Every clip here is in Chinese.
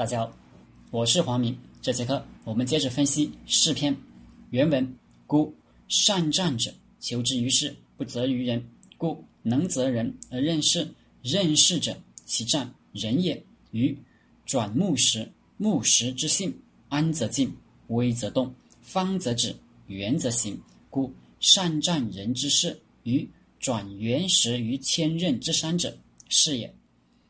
大家好，我是黄明。这节课我们接着分析诗篇原文：故善战者，求之于事，不责于人；故能责人而任事，任事者，其战人也。于转木石，木石之性，安则静，危则动，方则止，圆则行。故善战人之事，于转原石于千仞之山者，是也。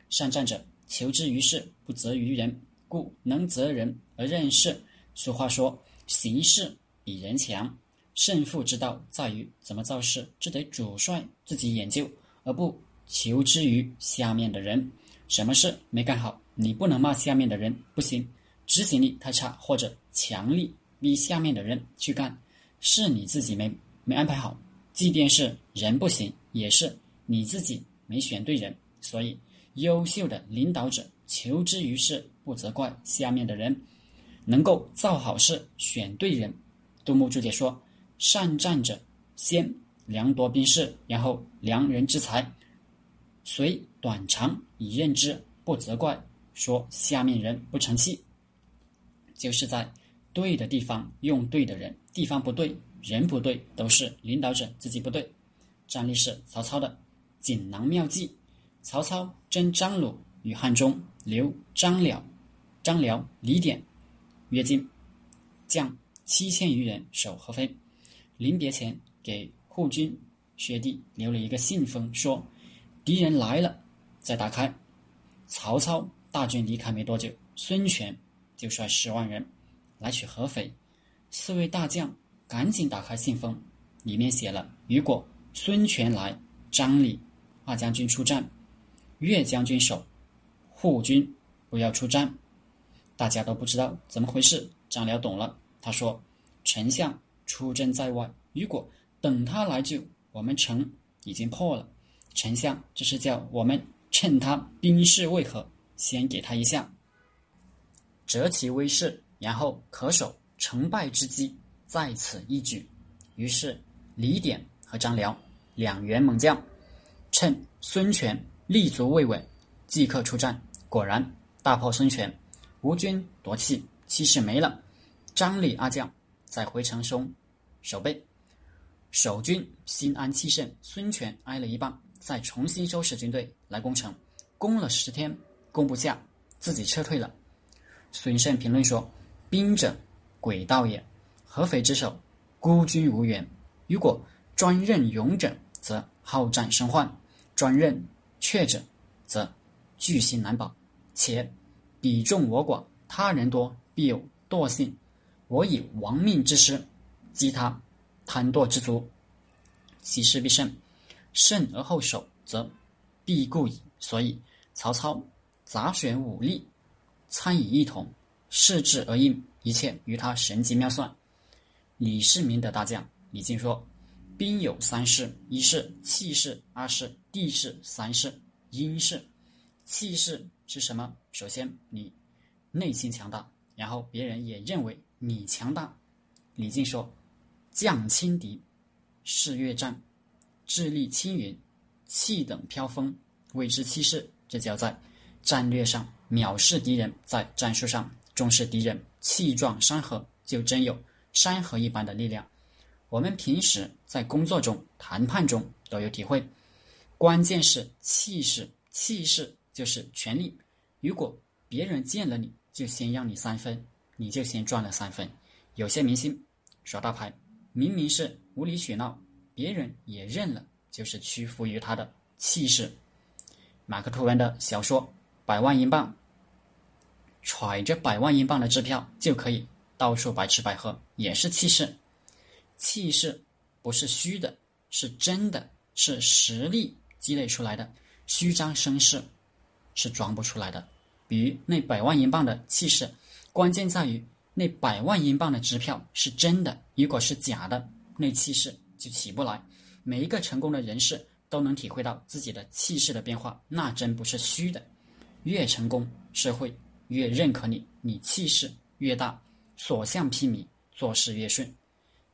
善战者，求之于事，不责于人。故能责人而任事。俗话说：“行事比人强。”胜负之道在于怎么造势，这得主帅自己研究，而不求之于下面的人。什么事没干好，你不能骂下面的人不行，执行力太差，或者强力逼下面的人去干，是你自己没没安排好。即便是人不行，也是你自己没选对人。所以，优秀的领导者求之于事。不责怪下面的人，能够造好事，选对人。杜牧注解说：“善战者，先量夺兵士，然后量人之才，随短长以任之，不责怪说下面人不成器。”就是在对的地方用对的人，地方不对，人不对，都是领导者自己不对。战例是曹操的锦囊妙计：曹操征张鲁与汉中，留张辽。张辽、李典约进，将七千余人守合肥。临别前，给护军薛弟留了一个信封，说：“敌人来了，再打开。”曹操大军离开没多久，孙权就率十万人来取合肥。四位大将赶紧打开信封，里面写了：“如果孙权来，张李二将军出战，岳将军守，护军不要出战。”大家都不知道怎么回事，张辽懂了，他说：“丞相出征在外，如果等他来救，我们城已经破了。丞相这是叫我们趁他兵势未和，先给他一下，折其威势，然后可守成败之机，在此一举。”于是李典和张辽两员猛将，趁孙权立足未稳，即刻出战，果然大破孙权。吴军夺气，气势没了。张李阿将在回城中守备，守军心安气盛。孙权挨了一棒，再重新收拾军队来攻城，攻了十天，攻不下，自己撤退了。孙胜评论说：“兵者，诡道也。合肥之守，孤军无援。如果专任勇者，则好战生患；专任怯者，则居心难保。且。”彼众我寡，他人多，必有惰性。我以亡命之师击他贪惰之徒，其势必胜。胜而后守，则必固矣。所以曹操杂选武力，参以一统，势至而应，一切与他神机妙算。李世民的大将李靖说：“兵有三势：一是气势，二是地势，三是阴势。气势。”是什么？首先，你内心强大，然后别人也认为你强大。李靖说：“将轻敌，士越战，智力轻云，气等飘风，谓之气势。”这叫在战略上藐视敌人，在战术上重视敌人，气壮山河，就真有山河一般的力量。我们平时在工作中、谈判中都有体会。关键是气势，气势。就是权力，如果别人见了你就先让你三分，你就先赚了三分。有些明星耍大牌，明明是无理取闹，别人也认了，就是屈服于他的气势。马克吐温的小说《百万英镑》，揣着百万英镑的支票就可以到处白吃白喝，也是气势。气势不是虚的，是真的，是实力积累出来的，虚张声势。是装不出来的，比如那百万英镑的气势，关键在于那百万英镑的支票是真的，如果是假的，那气势就起不来。每一个成功的人士都能体会到自己的气势的变化，那真不是虚的。越成功，社会越认可你，你气势越大，所向披靡，做事越顺。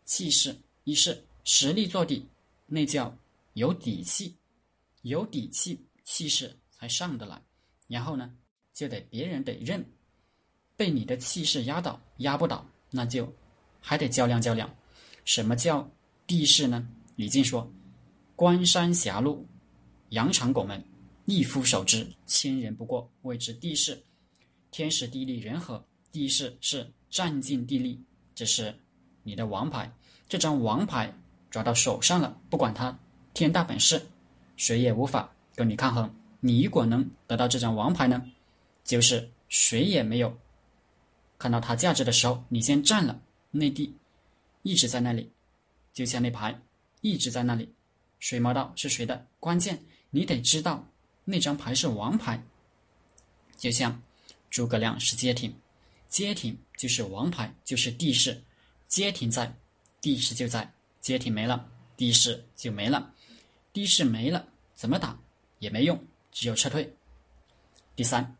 气势一是实力做底，那叫有底气，有底气，气势才上得来。然后呢，就得别人得认，被你的气势压倒，压不倒，那就还得较量较量。什么叫地势呢？李靖说：“关山狭路，羊肠拱门，一夫守之，千人不过，谓之地势。天时地利人和，地势是占尽地利，这是你的王牌。这张王牌抓到手上了，不管他天大本事，谁也无法跟你抗衡。你如果能得到这张王牌呢，就是谁也没有看到它价值的时候，你先占了内地。”一直在那里，就像那牌一直在那里，谁摸到是谁的？关键你得知道那张牌是王牌。就像诸葛亮是街亭，街亭就是王牌，就是地势。街亭在，地势就在；街亭没了，地势就没了。地势没了，怎么打也没用，只有撤退。第三，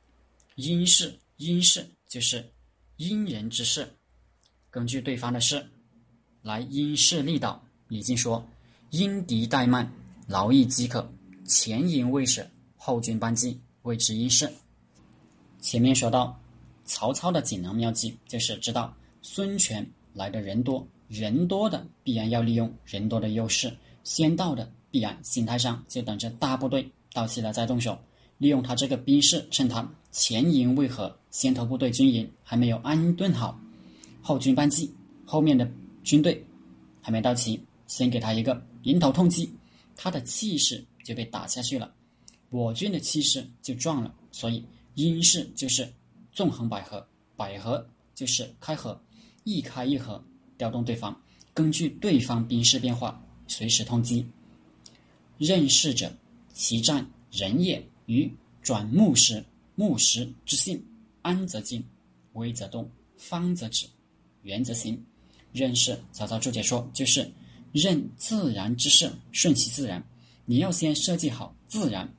因势，因势就是因人之势，根据对方的事。来因势利导。李靖说：“因敌怠慢，劳逸饥渴，前因未始，后军班机，谓之因势。”前面说到，曹操的锦囊妙计就是知道孙权来的人多，人多的必然要利用人多的优势，先到的必然心态上就等着大部队到齐了再动手，利用他这个兵势，趁他前营未合，先头部队军营还没有安顿好，后军班进，后面的。军队还没到齐，先给他一个迎头痛击，他的气势就被打下去了，我军的气势就壮了。所以因势就是纵横捭阖，捭阖就是开合，一开一合，调动对方，根据对方兵势变化，随时通击。任势者，其战人也。于转木石，木石之性，安则静，危则动，方则止，圆则行。任势，曹操注解说，就是任自然之势，顺其自然。你要先设计好自然，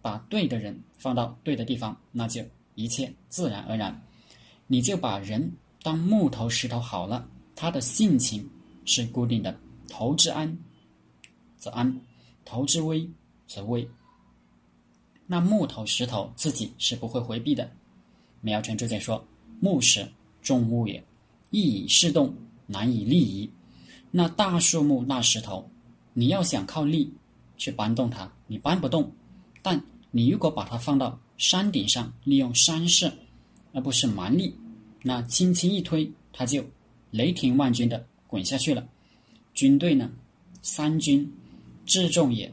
把对的人放到对的地方，那就一切自然而然。你就把人当木头石头好了，他的性情是固定的，头之安则安，头之危则危。那木头石头自己是不会回避的。苗全注解说，木石重物也，易以势动。难以立移，那大树木、那石头，你要想靠力去搬动它，你搬不动；但你如果把它放到山顶上，利用山势，而不是蛮力，那轻轻一推，他就雷霆万钧的滚下去了。军队呢，三军至重也，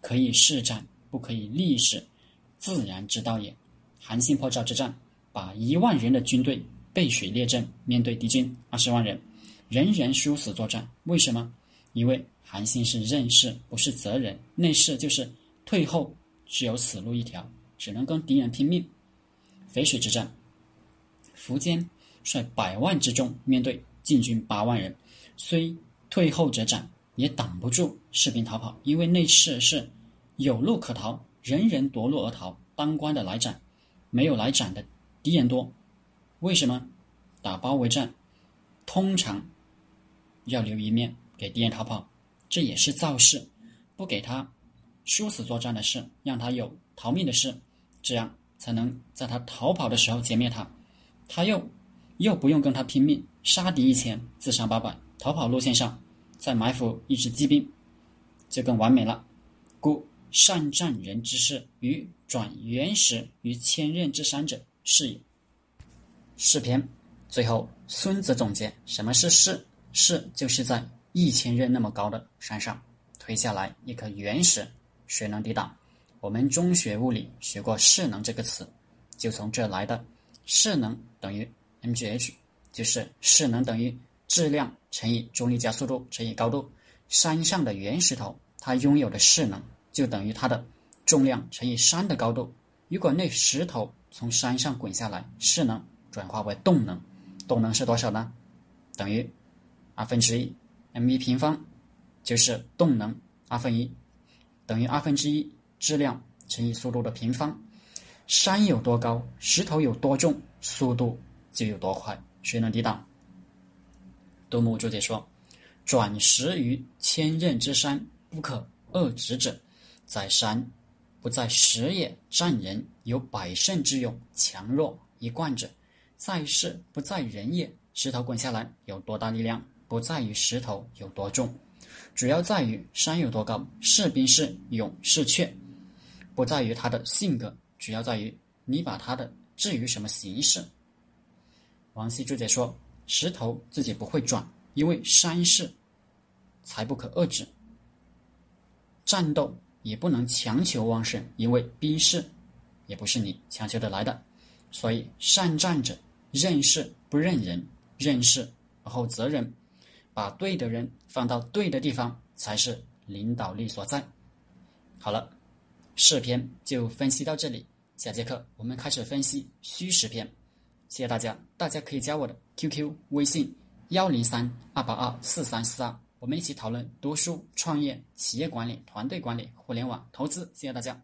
可以试战，不可以立事，自然之道也。韩信破赵之战，把一万人的军队背水列阵，面对敌军二十万人。人人殊死作战，为什么？因为韩信是任势，不是责人。内势就是退后，只有死路一条，只能跟敌人拼命。淝水之战，苻坚率百万之众面对晋军八万人，虽退后者斩，也挡不住士兵逃跑。因为内势是有路可逃，人人夺路而逃，当官的来斩，没有来斩的敌人多。为什么？打包围战，通常。要留一面给敌人逃跑，这也是造势，不给他殊死作战的事，让他有逃命的事，这样才能在他逃跑的时候歼灭他。他又又不用跟他拼命，杀敌一千，自伤八百，逃跑路线上再埋伏一支骑兵，就更完美了。故善战人之势，与转原石于千仞之山者，是也。诗篇最后，孙子总结什么是势。势就是在一千仞那么高的山上推下来一颗原石，谁能抵挡？我们中学物理学过势能这个词，就从这来的。势能等于 mgh，就是势能等于质量乘以重力加速度乘以高度。山上的原石头，它拥有的势能就等于它的重量乘以山的高度。如果那石头从山上滚下来，势能转化为动能，动能是多少呢？等于。二分之一，m 一平方就是动能二分一，等于二分之一质量乘以速度的平方。山有多高，石头有多重，速度就有多快。谁能抵挡？杜牧注解说：“转石于千仞之山，不可遏止者，在山不在石也。战人有百胜之勇，强弱一贯者，在事不在人也。石头滚下来有多大力量，不在于石头有多重，主要在于山有多高，士兵是勇是怯，不在于他的性格，主要在于你把他的置于什么形式。王羲注解说：石头自己不会转，因为山势才不可遏制；战斗也不能强求旺盛，因为逼势也不是你强求得来的。所以善战者认事不认人。认事而后责任，把对的人放到对的地方，才是领导力所在。好了，诗篇就分析到这里，下节课我们开始分析虚实篇。谢谢大家，大家可以加我的 QQ 微信幺零三二八二四三四二，我们一起讨论读书、创业、企业管理、团队管理、互联网投资。谢谢大家。